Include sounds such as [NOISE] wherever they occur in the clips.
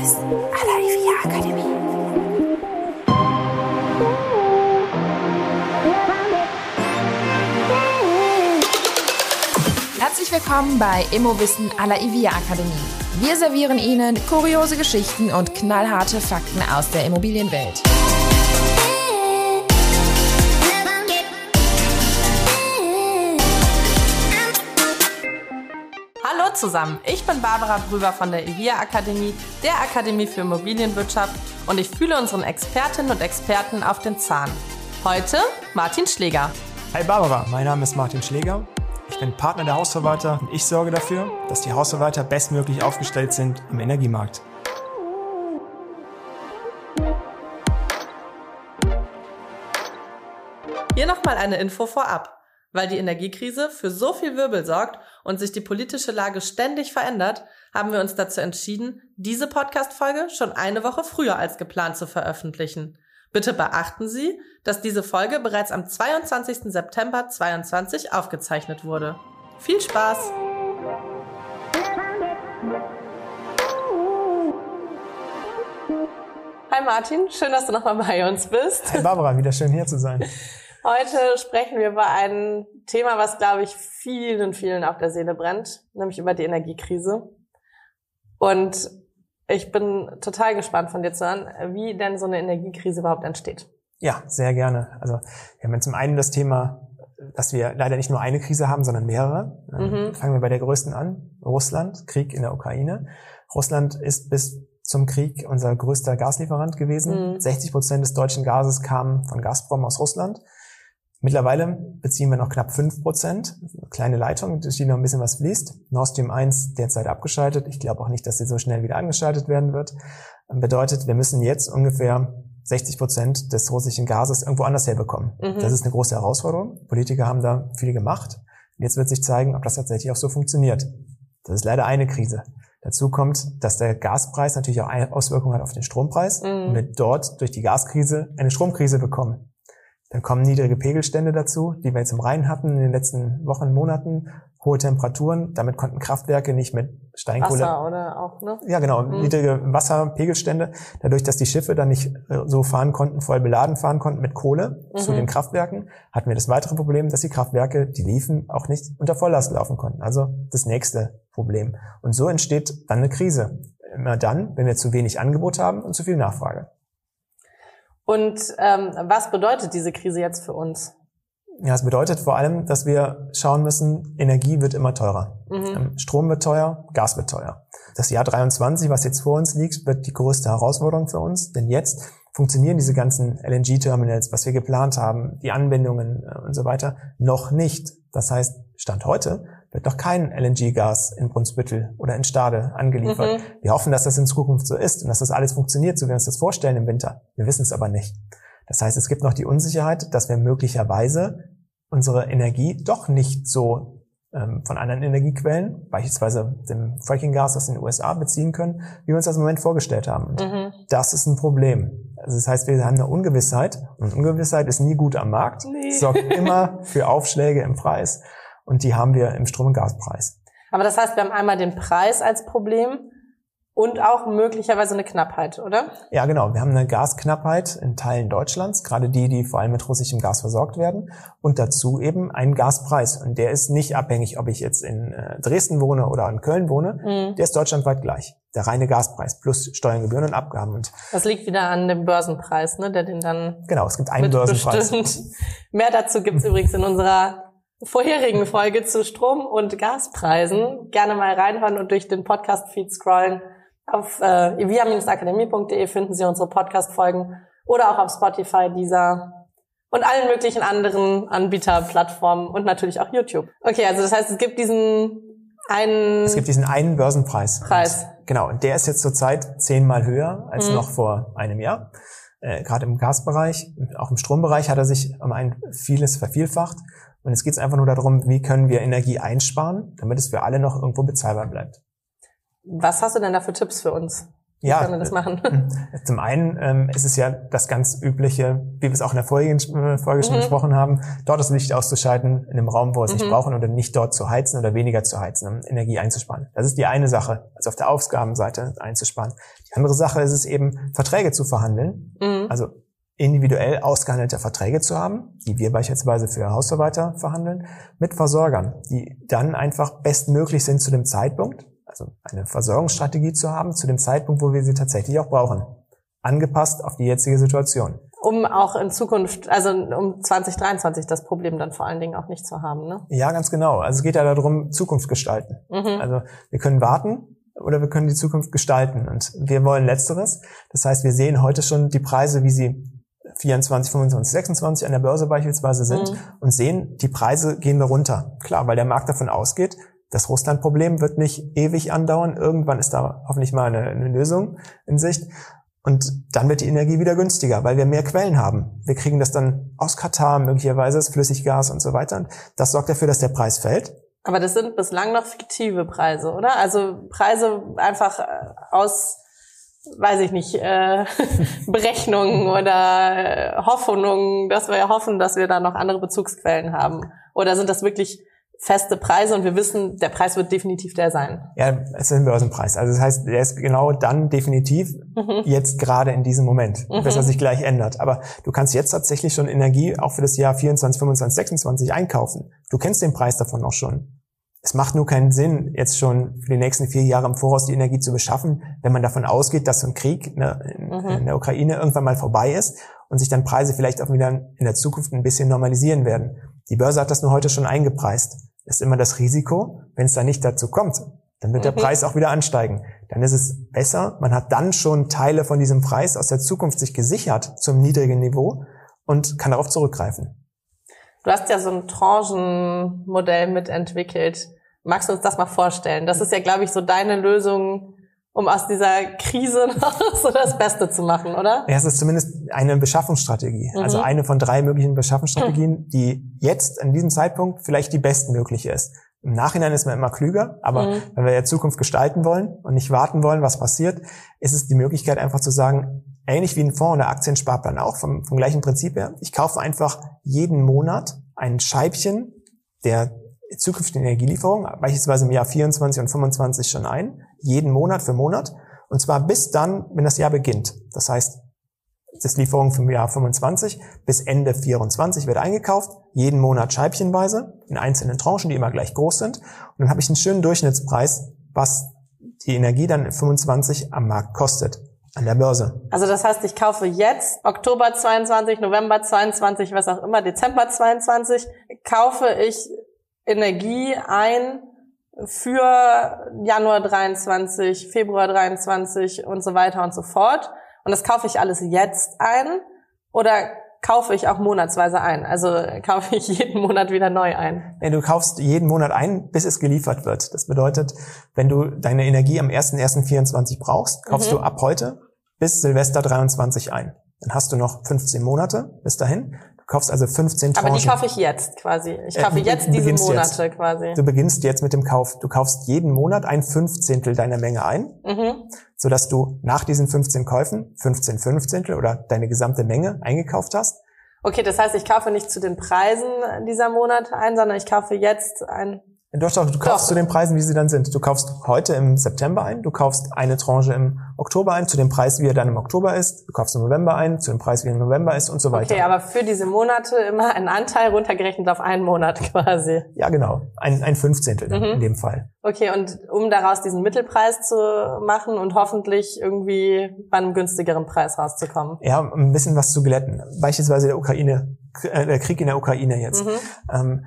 Immowissen à la IVIA Akademie. Herzlich willkommen bei Immowissen à la IVIA Akademie. Wir servieren Ihnen kuriose Geschichten und knallharte Fakten aus der Immobilienwelt. Zusammen, ich bin Barbara Brüber von der IVIA Akademie, der Akademie für Immobilienwirtschaft und ich fühle unseren Expertinnen und Experten auf den Zahn. Heute Martin Schläger. Hi Barbara, mein Name ist Martin Schläger. Ich bin Partner der Hausverwalter und ich sorge dafür, dass die Hausverwalter bestmöglich aufgestellt sind im Energiemarkt. Hier nochmal eine Info vorab. Weil die Energiekrise für so viel Wirbel sorgt und sich die politische Lage ständig verändert, haben wir uns dazu entschieden, diese Podcast-Folge schon eine Woche früher als geplant zu veröffentlichen. Bitte beachten Sie, dass diese Folge bereits am 22. September 2022 aufgezeichnet wurde. Viel Spaß! Hi Martin, schön, dass du nochmal bei uns bist. Hi Barbara, wieder schön hier zu sein. [LAUGHS] Heute sprechen wir über ein Thema, was, glaube ich, vielen, vielen auf der Seele brennt, nämlich über die Energiekrise. Und ich bin total gespannt von dir zu hören, wie denn so eine Energiekrise überhaupt entsteht. Ja, sehr gerne. Also wir haben zum einen das Thema, dass wir leider nicht nur eine Krise haben, sondern mehrere. Mhm. Fangen wir bei der größten an. Russland, Krieg in der Ukraine. Russland ist bis zum Krieg unser größter Gaslieferant gewesen. Mhm. 60 Prozent des deutschen Gases kamen von Gazprom aus Russland. Mittlerweile beziehen wir noch knapp fünf Prozent. Kleine Leitung, durch die noch ein bisschen was fließt. Nord Stream 1 derzeit abgeschaltet. Ich glaube auch nicht, dass sie so schnell wieder angeschaltet werden wird. Bedeutet, wir müssen jetzt ungefähr 60 Prozent des russischen Gases irgendwo anders herbekommen. Mhm. Das ist eine große Herausforderung. Politiker haben da viel gemacht. jetzt wird sich zeigen, ob das tatsächlich auch so funktioniert. Das ist leider eine Krise. Dazu kommt, dass der Gaspreis natürlich auch Auswirkungen hat auf den Strompreis mhm. und wir dort durch die Gaskrise eine Stromkrise bekommen. Dann kommen niedrige Pegelstände dazu, die wir jetzt im Rhein hatten in den letzten Wochen, Monaten. Hohe Temperaturen, damit konnten Kraftwerke nicht mit Steinkohle. Wasser oder auch, ne? Ja, genau, mhm. niedrige Wasserpegelstände. Dadurch, dass die Schiffe dann nicht äh, so fahren konnten, voll beladen fahren konnten mit Kohle mhm. zu den Kraftwerken, hatten wir das weitere Problem, dass die Kraftwerke, die liefen, auch nicht unter Volllast laufen konnten. Also das nächste Problem. Und so entsteht dann eine Krise. Immer dann, wenn wir zu wenig Angebot haben und zu viel Nachfrage. Und ähm, was bedeutet diese Krise jetzt für uns? Ja, es bedeutet vor allem, dass wir schauen müssen, Energie wird immer teurer. Mhm. Ähm, Strom wird teuer, Gas wird teuer. Das Jahr 23, was jetzt vor uns liegt, wird die größte Herausforderung für uns, denn jetzt funktionieren diese ganzen LNG-Terminals, was wir geplant haben, die Anwendungen äh, und so weiter, noch nicht. Das heißt, Stand heute wird noch kein LNG-Gas in Brunsbüttel oder in Stade angeliefert. Mhm. Wir hoffen, dass das in Zukunft so ist und dass das alles funktioniert, so wie wir uns das vorstellen im Winter. Wir wissen es aber nicht. Das heißt, es gibt noch die Unsicherheit, dass wir möglicherweise unsere Energie doch nicht so ähm, von anderen Energiequellen, beispielsweise dem Fracking-Gas aus den USA, beziehen können, wie wir uns das im Moment vorgestellt haben. Mhm. Das ist ein Problem. Also das heißt, wir haben eine Ungewissheit und Ungewissheit ist nie gut am Markt, nee. sorgt [LAUGHS] immer für Aufschläge im Preis und die haben wir im Strom- und Gaspreis. Aber das heißt, wir haben einmal den Preis als Problem und auch möglicherweise eine Knappheit, oder? Ja, genau. Wir haben eine Gasknappheit in Teilen Deutschlands, gerade die, die vor allem mit russischem Gas versorgt werden. Und dazu eben einen Gaspreis. Und der ist nicht abhängig, ob ich jetzt in äh, Dresden wohne oder in Köln wohne. Mhm. Der ist deutschlandweit gleich. Der reine Gaspreis plus Steuern, Gebühren und Abgaben. Und das liegt wieder an dem Börsenpreis, ne, der den dann. Genau, es gibt einen Börsenpreis. [LAUGHS] Mehr dazu gibt's übrigens in unserer vorherigen Folge zu Strom- und Gaspreisen gerne mal reinhören und durch den Podcast-Feed scrollen. Auf äh, evia-akademie.de finden Sie unsere Podcast-Folgen oder auch auf Spotify, dieser und allen möglichen anderen Anbieterplattformen und natürlich auch YouTube. Okay, also das heißt, es gibt diesen einen... Es gibt diesen einen Börsenpreis. Preis. Und, genau, und der ist jetzt zurzeit zehnmal höher als mhm. noch vor einem Jahr. Äh, Gerade im Gasbereich, auch im Strombereich hat er sich um ein vieles vervielfacht. Und jetzt geht es einfach nur darum, wie können wir Energie einsparen, damit es für alle noch irgendwo bezahlbar bleibt. Was hast du denn da für Tipps für uns? Wie ja, können wir das machen? Äh, [LAUGHS] zum einen ähm, ist es ja das ganz übliche, wie wir es auch in der vorigen äh, Folge schon mhm. besprochen haben, dort das Licht auszuschalten in einem Raum, wo wir es mhm. nicht brauchen oder nicht dort zu heizen oder weniger zu heizen, um Energie einzusparen. Das ist die eine Sache, also auf der Aufgabenseite einzusparen. Die andere Sache ist es eben, Verträge zu verhandeln, mhm. also individuell ausgehandelte Verträge zu haben, die wir beispielsweise für Hausverwalter verhandeln, mit Versorgern, die dann einfach bestmöglich sind zu dem Zeitpunkt, also eine Versorgungsstrategie zu haben zu dem Zeitpunkt, wo wir sie tatsächlich auch brauchen. Angepasst auf die jetzige Situation. Um auch in Zukunft, also um 2023 das Problem dann vor allen Dingen auch nicht zu haben, ne? Ja, ganz genau. Also es geht ja darum, Zukunft gestalten. Mhm. Also wir können warten oder wir können die Zukunft gestalten. Und wir wollen Letzteres. Das heißt, wir sehen heute schon die Preise, wie sie 24, 25, 26 an der Börse beispielsweise sind mhm. und sehen, die Preise gehen wir runter. Klar, weil der Markt davon ausgeht, das Russland-Problem wird nicht ewig andauern. Irgendwann ist da hoffentlich mal eine, eine Lösung in Sicht. Und dann wird die Energie wieder günstiger, weil wir mehr Quellen haben. Wir kriegen das dann aus Katar, möglicherweise das Flüssiggas und so weiter. Und das sorgt dafür, dass der Preis fällt. Aber das sind bislang noch fiktive Preise, oder? Also Preise einfach äh, aus, weiß ich nicht, äh, [LAUGHS] Berechnungen oder äh, Hoffnungen, dass wir hoffen, dass wir da noch andere Bezugsquellen haben. Oder sind das wirklich feste Preise und wir wissen, der Preis wird definitiv der sein. Ja, es ist ein Börsenpreis. Also das heißt, der ist genau dann definitiv mhm. jetzt gerade in diesem Moment, mhm. bis er sich gleich ändert. Aber du kannst jetzt tatsächlich schon Energie auch für das Jahr 24, 25, 26 einkaufen. Du kennst den Preis davon auch schon. Es macht nur keinen Sinn, jetzt schon für die nächsten vier Jahre im Voraus die Energie zu beschaffen, wenn man davon ausgeht, dass so ein Krieg ne, in, mhm. in der Ukraine irgendwann mal vorbei ist und sich dann Preise vielleicht auch wieder in der Zukunft ein bisschen normalisieren werden. Die Börse hat das nur heute schon eingepreist ist immer das Risiko, wenn es da nicht dazu kommt, dann wird der mhm. Preis auch wieder ansteigen. Dann ist es besser, man hat dann schon Teile von diesem Preis aus der Zukunft sich gesichert zum niedrigen Niveau und kann darauf zurückgreifen. Du hast ja so ein Tranchenmodell mitentwickelt. Magst du uns das mal vorstellen? Das ist ja, glaube ich, so deine Lösung um aus dieser Krise [LAUGHS] noch so das Beste zu machen, oder? Ja, es ist zumindest eine Beschaffungsstrategie. Mhm. Also eine von drei möglichen Beschaffungsstrategien, mhm. die jetzt an diesem Zeitpunkt vielleicht die bestmögliche ist. Im Nachhinein ist man immer klüger, aber mhm. wenn wir ja Zukunft gestalten wollen und nicht warten wollen, was passiert, ist es die Möglichkeit einfach zu sagen, ähnlich wie ein Fonds oder Aktiensparplan auch, vom, vom gleichen Prinzip her, ich kaufe einfach jeden Monat ein Scheibchen der zukünftigen Energielieferung, beispielsweise im Jahr 24 und 25 schon ein, jeden Monat für Monat. Und zwar bis dann, wenn das Jahr beginnt. Das heißt, das Lieferung vom Jahr 25 bis Ende 24 wird eingekauft, jeden Monat scheibchenweise, in einzelnen Tranchen, die immer gleich groß sind. Und dann habe ich einen schönen Durchschnittspreis, was die Energie dann 25 am Markt kostet. An der Börse. Also das heißt, ich kaufe jetzt Oktober 22, November 22, was auch immer, Dezember 22, kaufe ich Energie ein für Januar 23, Februar 23 und so weiter und so fort. Und das kaufe ich alles jetzt ein oder kaufe ich auch monatsweise ein? Also kaufe ich [LAUGHS] jeden Monat wieder neu ein? Ja, du kaufst jeden Monat ein, bis es geliefert wird. Das bedeutet, wenn du deine Energie am 1.1.24 brauchst, kaufst mhm. du ab heute bis Silvester 23 ein. Dann hast du noch 15 Monate bis dahin kaufst also 15 Tranchen. Aber die kaufe ich jetzt quasi. Ich kaufe äh, jetzt diese Monate jetzt. quasi. Du beginnst jetzt mit dem Kauf. Du kaufst jeden Monat ein Fünfzehntel deiner Menge ein, mhm. sodass du nach diesen 15 Käufen 15 Fünfzehntel oder deine gesamte Menge eingekauft hast. Okay, das heißt, ich kaufe nicht zu den Preisen dieser Monate ein, sondern ich kaufe jetzt ein doch, doch, du kaufst doch. zu den Preisen, wie sie dann sind. Du kaufst heute im September ein, du kaufst eine Tranche im Oktober ein, zu dem Preis, wie er dann im Oktober ist, du kaufst im November ein, zu dem Preis, wie er im November ist und so weiter. Okay, aber für diese Monate immer ein Anteil runtergerechnet auf einen Monat [LAUGHS] quasi. Ja, genau. Ein, ein Fünfzehntel mhm. in dem Fall. Okay, und um daraus diesen Mittelpreis zu machen und hoffentlich irgendwie bei einem günstigeren Preis rauszukommen. Ja, ein bisschen was zu glätten. Beispielsweise der Ukraine, äh, der Krieg in der Ukraine jetzt. Mhm. Ähm,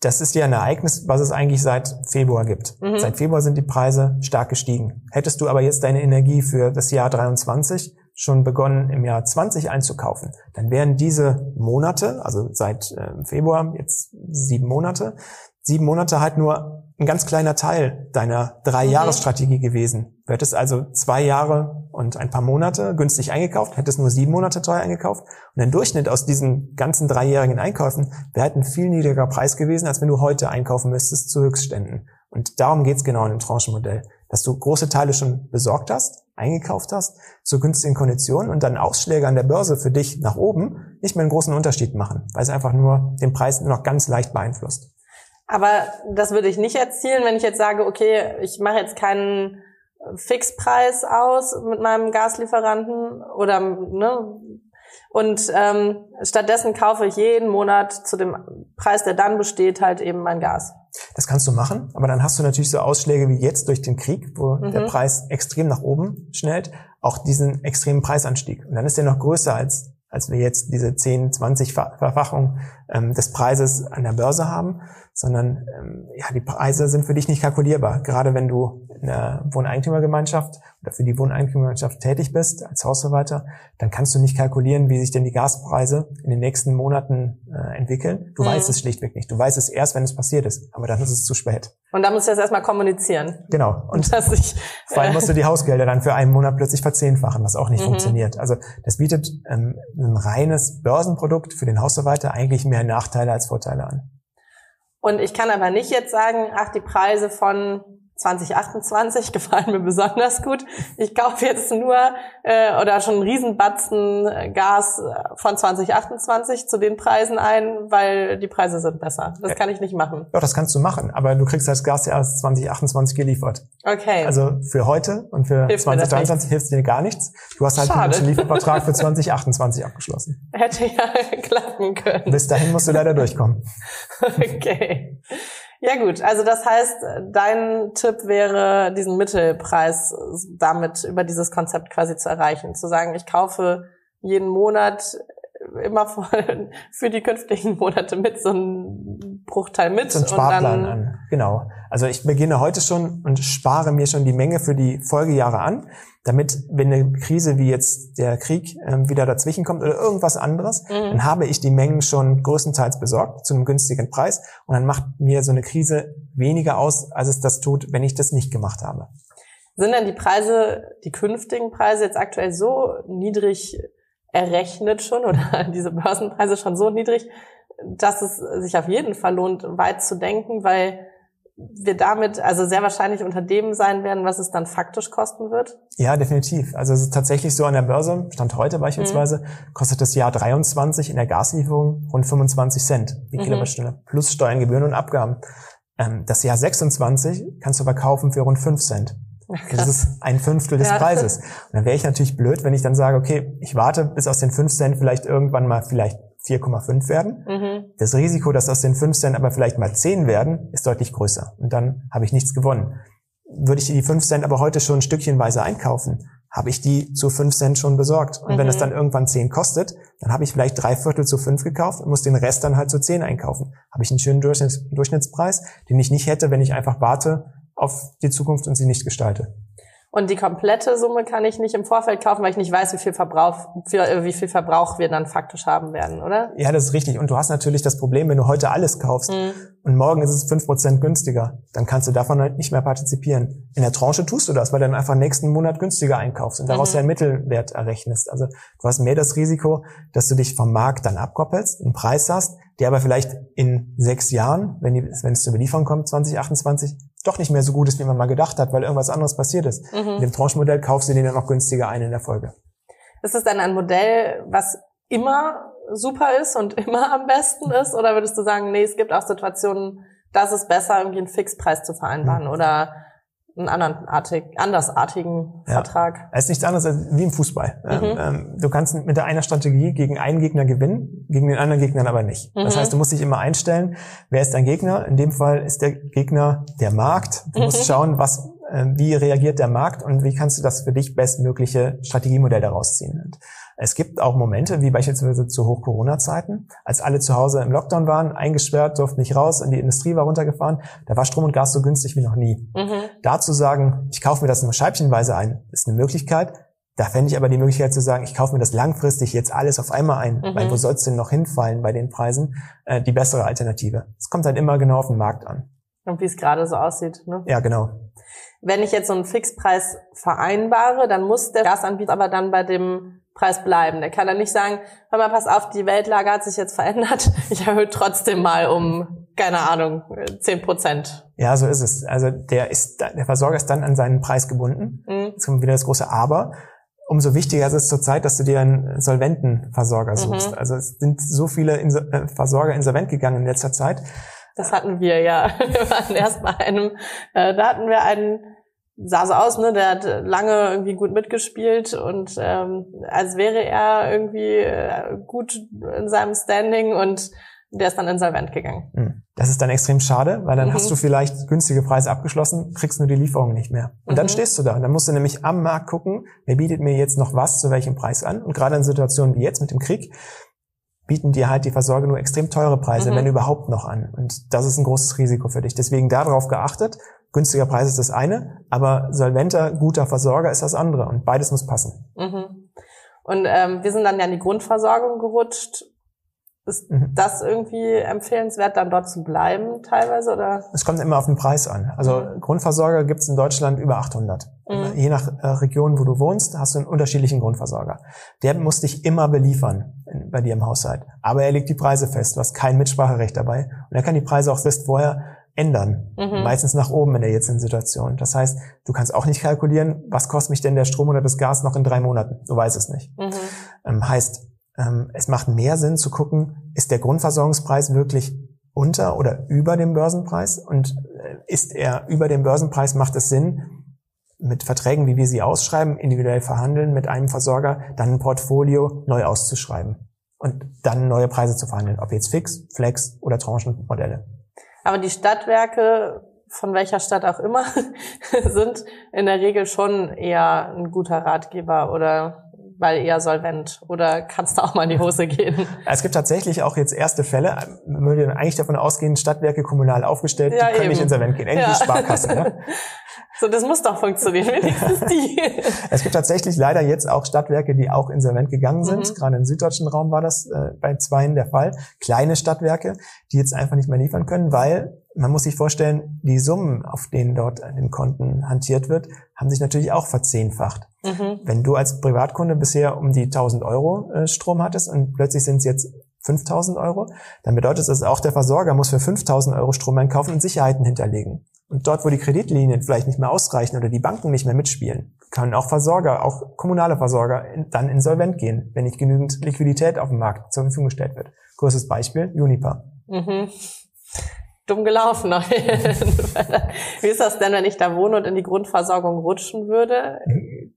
das ist ja ein Ereignis, was es eigentlich seit Februar gibt. Mhm. Seit Februar sind die Preise stark gestiegen. Hättest du aber jetzt deine Energie für das Jahr 23 schon begonnen im Jahr 20 einzukaufen, dann wären diese Monate, also seit äh, Februar jetzt sieben Monate, sieben Monate halt nur ein ganz kleiner Teil deiner Drei-Jahres-Strategie mhm. gewesen. Du hättest also zwei Jahre und ein paar Monate günstig eingekauft, hättest nur sieben Monate teuer eingekauft. Und ein Durchschnitt aus diesen ganzen dreijährigen Einkäufen wäre halt ein viel niedrigerer Preis gewesen, als wenn du heute einkaufen müsstest zu Höchstständen. Und darum geht's genau in dem Tranchenmodell. dass du große Teile schon besorgt hast, eingekauft hast, zu günstigen Konditionen und dann Ausschläge an der Börse für dich nach oben nicht mehr einen großen Unterschied machen, weil es einfach nur den Preis nur noch ganz leicht beeinflusst. Aber das würde ich nicht erzielen, wenn ich jetzt sage, okay, ich mache jetzt keinen Fixpreis aus mit meinem Gaslieferanten oder ne, und ähm, stattdessen kaufe ich jeden Monat zu dem Preis, der dann besteht, halt eben mein Gas. Das kannst du machen, aber dann hast du natürlich so Ausschläge wie jetzt durch den Krieg, wo mhm. der Preis extrem nach oben schnellt, auch diesen extremen Preisanstieg. Und dann ist der noch größer als als wir jetzt diese 10, 20 Verfachung ähm, des Preises an der Börse haben, sondern ähm, ja, die Preise sind für dich nicht kalkulierbar. Gerade wenn du in der Wohneigentümergemeinschaft oder für die Wohneigentümergemeinschaft tätig bist als Hausverwalter, dann kannst du nicht kalkulieren, wie sich denn die Gaspreise in den nächsten Monaten äh, entwickeln. Du mhm. weißt es schlichtweg nicht. Du weißt es erst, wenn es passiert ist, aber dann ist es zu spät. Und da musst du jetzt erstmal kommunizieren. Genau. Und [LAUGHS] dass ich, vor allem musst du die Hausgelder dann für einen Monat plötzlich verzehnfachen, was auch nicht mhm. funktioniert. Also das bietet ähm, ein reines Börsenprodukt für den Hausverwalter eigentlich mehr Nachteile als Vorteile an. Und ich kann aber nicht jetzt sagen, ach, die Preise von 2028 [LAUGHS] gefallen mir besonders gut. Ich kaufe jetzt nur äh, oder schon einen Riesenbatzen äh, Gas äh, von 2028 zu den Preisen ein, weil die Preise sind besser. Das kann ich nicht machen. Doch, das kannst du machen, aber du kriegst das Gas ja erst 2028 geliefert. Okay. Also für heute und für hilft 2023 hilft dir gar nichts. Du hast halt einen Liefervertrag für [LAUGHS] 2028 abgeschlossen. Hätte ja [LAUGHS] klappen können. Bis dahin musst du leider durchkommen. Okay. Ja gut, also das heißt, dein Tipp wäre, diesen Mittelpreis damit über dieses Konzept quasi zu erreichen. Zu sagen, ich kaufe jeden Monat immer [LAUGHS] für die künftigen Monate mit, so ein Bruchteil mit. So ein Sparplan an, genau. Also ich beginne heute schon und spare mir schon die Menge für die Folgejahre an damit, wenn eine Krise wie jetzt der Krieg ähm, wieder dazwischen kommt oder irgendwas anderes, mhm. dann habe ich die Mengen schon größtenteils besorgt zu einem günstigen Preis und dann macht mir so eine Krise weniger aus, als es das tut, wenn ich das nicht gemacht habe. Sind denn die Preise, die künftigen Preise jetzt aktuell so niedrig errechnet schon oder [LAUGHS] diese Börsenpreise schon so niedrig, dass es sich auf jeden Fall lohnt, weit zu denken, weil wir damit also sehr wahrscheinlich unter dem sein werden, was es dann faktisch kosten wird? Ja, definitiv. Also es ist tatsächlich so an der Börse, Stand heute beispielsweise, mhm. kostet das Jahr 23 in der Gaslieferung rund 25 Cent die mhm. Kilowattstunde, plus Steuern, Gebühren und Abgaben. Ähm, das Jahr 26 kannst du verkaufen für rund 5 Cent. Krass. Das ist ein Fünftel des ja. Preises. Und dann wäre ich natürlich blöd, wenn ich dann sage, okay, ich warte, bis aus den 5 Cent vielleicht irgendwann mal vielleicht 4,5 werden. Mhm. Das Risiko, dass aus den 5 Cent aber vielleicht mal 10 werden, ist deutlich größer. Und dann habe ich nichts gewonnen. Würde ich die 5 Cent aber heute schon stückchenweise einkaufen, habe ich die zu 5 Cent schon besorgt. Und mhm. wenn es dann irgendwann 10 kostet, dann habe ich vielleicht drei Viertel zu 5 gekauft und muss den Rest dann halt zu 10 einkaufen. Habe ich einen schönen Durchschnitts Durchschnittspreis, den ich nicht hätte, wenn ich einfach warte auf die Zukunft und sie nicht gestalte. Und die komplette Summe kann ich nicht im Vorfeld kaufen, weil ich nicht weiß, wie viel Verbrauch, äh, wie viel Verbrauch wir dann faktisch haben werden, oder? Ja, das ist richtig. Und du hast natürlich das Problem, wenn du heute alles kaufst mhm. und morgen ist es fünf Prozent günstiger, dann kannst du davon halt nicht mehr partizipieren. In der Tranche tust du das, weil du dann einfach nächsten Monat günstiger einkaufst und daraus mhm. ja einen Mittelwert errechnest. Also du hast mehr das Risiko, dass du dich vom Markt dann abkoppelst, einen Preis hast, der aber vielleicht in sechs Jahren, wenn, die, wenn es zur Belieferung kommt, 2028, doch nicht mehr so gut ist, wie man mal gedacht hat, weil irgendwas anderes passiert ist. Mhm. In dem Tranchenmodell kaufst du den dann noch günstiger ein in der Folge. Ist es dann ein Modell, was immer super ist und immer am besten ist? Oder würdest du sagen, nee, es gibt auch Situationen, da ist es besser, irgendwie einen Fixpreis zu vereinbaren? Mhm. Oder einen anderartig, andersartigen ja. Vertrag. Es ist nichts anderes als wie im Fußball. Ähm, mhm. Ähm, du kannst mit der einer Strategie gegen einen Gegner gewinnen, gegen den anderen Gegnern aber nicht. Mhm. Das heißt, du musst dich immer einstellen, wer ist dein Gegner? In dem Fall ist der Gegner der Markt. Du mhm. musst schauen, was, äh, wie reagiert der Markt und wie kannst du das für dich bestmögliche Strategiemodell daraus ziehen. Und es gibt auch Momente, wie beispielsweise zu Hoch-Corona-Zeiten, als alle zu Hause im Lockdown waren, eingesperrt, durften nicht raus und die Industrie war runtergefahren, da war Strom und Gas so günstig wie noch nie. Mhm. Da zu sagen, ich kaufe mir das nur scheibchenweise ein, ist eine Möglichkeit. Da fände ich aber die Möglichkeit zu sagen, ich kaufe mir das langfristig jetzt alles auf einmal ein, mhm. weil wo soll es denn noch hinfallen bei den Preisen, äh, die bessere Alternative. Es kommt halt immer genau auf den Markt an. Und wie es gerade so aussieht. Ne? Ja, genau. Wenn ich jetzt so einen Fixpreis vereinbare, dann muss der Gasanbieter aber dann bei dem Preis bleiben. Der kann dann nicht sagen, hör mal, pass auf, die Weltlage hat sich jetzt verändert, [LAUGHS] ich erhöhe trotzdem mal um keine Ahnung, 10 Prozent. Ja, so ist es. Also der ist, der Versorger ist dann an seinen Preis gebunden. Mhm. Jetzt kommt wieder das große Aber. Umso wichtiger ist es zurzeit, dass du dir einen solventen Versorger mhm. suchst. Mhm. Also es sind so viele Inso äh, Versorger insolvent gegangen in letzter Zeit. Das hatten wir ja. [LAUGHS] Wir waren erst bei einem, äh, da hatten wir einen, sah so aus, ne, der hat lange irgendwie gut mitgespielt und ähm, als wäre er irgendwie äh, gut in seinem Standing und der ist dann insolvent gegangen. Hm. Das ist dann extrem schade, weil dann mhm. hast du vielleicht günstige Preise abgeschlossen, kriegst nur die Lieferung nicht mehr. Und mhm. dann stehst du da. Und dann musst du nämlich am Markt gucken, wer bietet mir jetzt noch was zu welchem Preis an. Und gerade in Situationen wie jetzt mit dem Krieg bieten dir halt die Versorger nur extrem teure Preise, mhm. wenn überhaupt noch an. Und das ist ein großes Risiko für dich. Deswegen darauf geachtet. Günstiger Preis ist das eine, aber solventer, guter Versorger ist das andere. Und beides muss passen. Mhm. Und ähm, wir sind dann ja in die Grundversorgung gerutscht ist mhm. das irgendwie empfehlenswert, dann dort zu bleiben teilweise? Oder? Es kommt immer auf den Preis an. Also mhm. Grundversorger gibt es in Deutschland über 800. Mhm. Je nach äh, Region, wo du wohnst, hast du einen unterschiedlichen Grundversorger. Der muss dich immer beliefern in, bei dir im Haushalt. Aber er legt die Preise fest. Du hast kein Mitspracherecht dabei. Und er kann die Preise auch selbst vorher ändern. Mhm. Meistens nach oben in der jetzigen Situation. Das heißt, du kannst auch nicht kalkulieren, was kostet mich denn der Strom oder das Gas noch in drei Monaten. Du weißt es nicht. Mhm. Ähm, heißt, ähm, es macht mehr Sinn zu gucken, ist der Grundversorgungspreis wirklich unter oder über dem Börsenpreis? Und äh, ist er über dem Börsenpreis, macht es Sinn, mit Verträgen, wie wir sie ausschreiben, individuell verhandeln mit einem Versorger, dann ein Portfolio neu auszuschreiben und dann neue Preise zu verhandeln, ob jetzt fix, flex oder Tranchenmodelle. Aber die Stadtwerke, von welcher Stadt auch immer, [LAUGHS] sind in der Regel schon eher ein guter Ratgeber oder weil eher solvent oder kannst du auch mal in die Hose gehen? Es gibt tatsächlich auch jetzt erste Fälle, man würde eigentlich davon ausgehen, Stadtwerke kommunal aufgestellt, ja, die können eben. nicht insolvent gehen, endlich ja. Sparkasse. Ne? [LAUGHS] So, das muss doch funktionieren, wenigstens die. [LAUGHS] es gibt tatsächlich leider jetzt auch Stadtwerke, die auch insolvent gegangen sind. Mhm. Gerade im süddeutschen Raum war das äh, bei zweien der Fall. Kleine Stadtwerke, die jetzt einfach nicht mehr liefern können, weil man muss sich vorstellen, die Summen, auf denen dort an den Konten hantiert wird, haben sich natürlich auch verzehnfacht. Mhm. Wenn du als Privatkunde bisher um die 1000 Euro äh, Strom hattest und plötzlich sind es jetzt 5000 Euro, dann bedeutet das auch der Versorger muss für 5000 Euro Strom einkaufen und Sicherheiten hinterlegen. Und dort, wo die Kreditlinien vielleicht nicht mehr ausreichen oder die Banken nicht mehr mitspielen, können auch Versorger, auch kommunale Versorger dann insolvent gehen, wenn nicht genügend Liquidität auf dem Markt zur Verfügung gestellt wird. Größtes Beispiel, Uniper. Mhm dumm gelaufen. [LAUGHS] Wie ist das denn, wenn ich da wohne und in die Grundversorgung rutschen würde?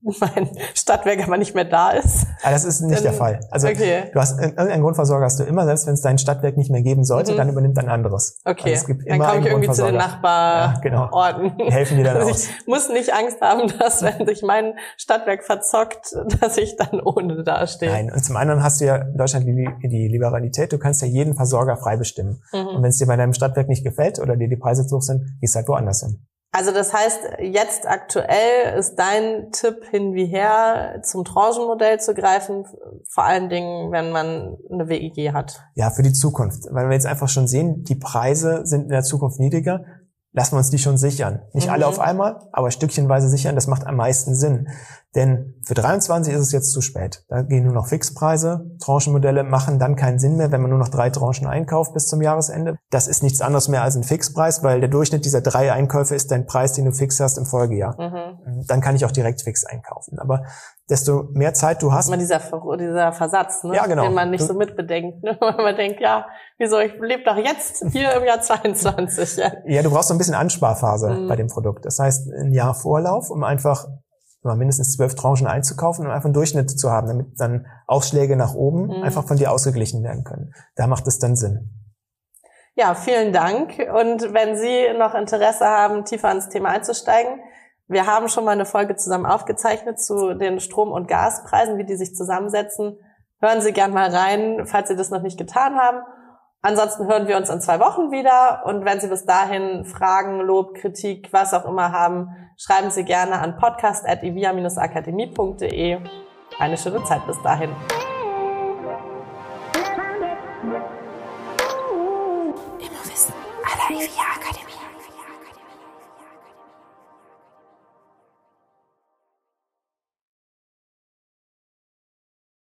Mein Stadtwerk aber nicht mehr da ist. Ah, das ist nicht dann, der Fall. Also okay. du hast irgendeinen Grundversorger hast du immer, selbst wenn es dein Stadtwerk nicht mehr geben sollte, mhm. dann übernimmt ein anderes. Okay. Also es gibt dann komme ich irgendwie zu den Nachbarorten. Ja, genau. Helfen dir dann [LAUGHS] also aus. Ich muss nicht Angst haben, dass wenn sich mein Stadtwerk verzockt, dass ich dann ohne dastehe. Nein. Und zum anderen hast du ja in Deutschland die, die Liberalität. Du kannst ja jeden Versorger frei bestimmen. Mhm. Und wenn es dir bei deinem Stadtwerk nicht gefällt oder dir die Preise zu hoch sind, gehst halt woanders hin. Also das heißt, jetzt aktuell ist dein Tipp hin wie her, zum Tranchenmodell zu greifen, vor allen Dingen, wenn man eine WIG hat. Ja, für die Zukunft. Weil wir jetzt einfach schon sehen, die Preise sind in der Zukunft niedriger lassen wir uns die schon sichern. Nicht mhm. alle auf einmal, aber stückchenweise sichern, das macht am meisten Sinn. Denn für 23 ist es jetzt zu spät. Da gehen nur noch Fixpreise. Tranchenmodelle machen dann keinen Sinn mehr, wenn man nur noch drei Tranchen einkauft bis zum Jahresende. Das ist nichts anderes mehr als ein Fixpreis, weil der Durchschnitt dieser drei Einkäufe ist dein Preis, den du fix hast im Folgejahr. Mhm. Dann kann ich auch direkt fix einkaufen. Aber desto mehr Zeit du hast. Immer dieser, dieser Versatz, ne? ja, genau. den man nicht du, so mitbedenkt. Ne? [LAUGHS] Weil man denkt, ja, wieso, ich lebe doch jetzt hier im Jahr 22. Ja, ja du brauchst so ein bisschen Ansparphase mhm. bei dem Produkt. Das heißt, ein Jahr Vorlauf, um einfach mal mindestens zwölf Tranchen einzukaufen und einfach einen Durchschnitt zu haben, damit dann Ausschläge nach oben mhm. einfach von dir ausgeglichen werden können. Da macht es dann Sinn. Ja, vielen Dank. Und wenn Sie noch Interesse haben, tiefer ins Thema einzusteigen, wir haben schon mal eine Folge zusammen aufgezeichnet zu den Strom- und Gaspreisen, wie die sich zusammensetzen. Hören Sie gern mal rein, falls Sie das noch nicht getan haben. Ansonsten hören wir uns in zwei Wochen wieder. Und wenn Sie bis dahin Fragen, Lob, Kritik, was auch immer haben, schreiben Sie gerne an podcast.ivia-akademie.de. Eine schöne Zeit bis dahin.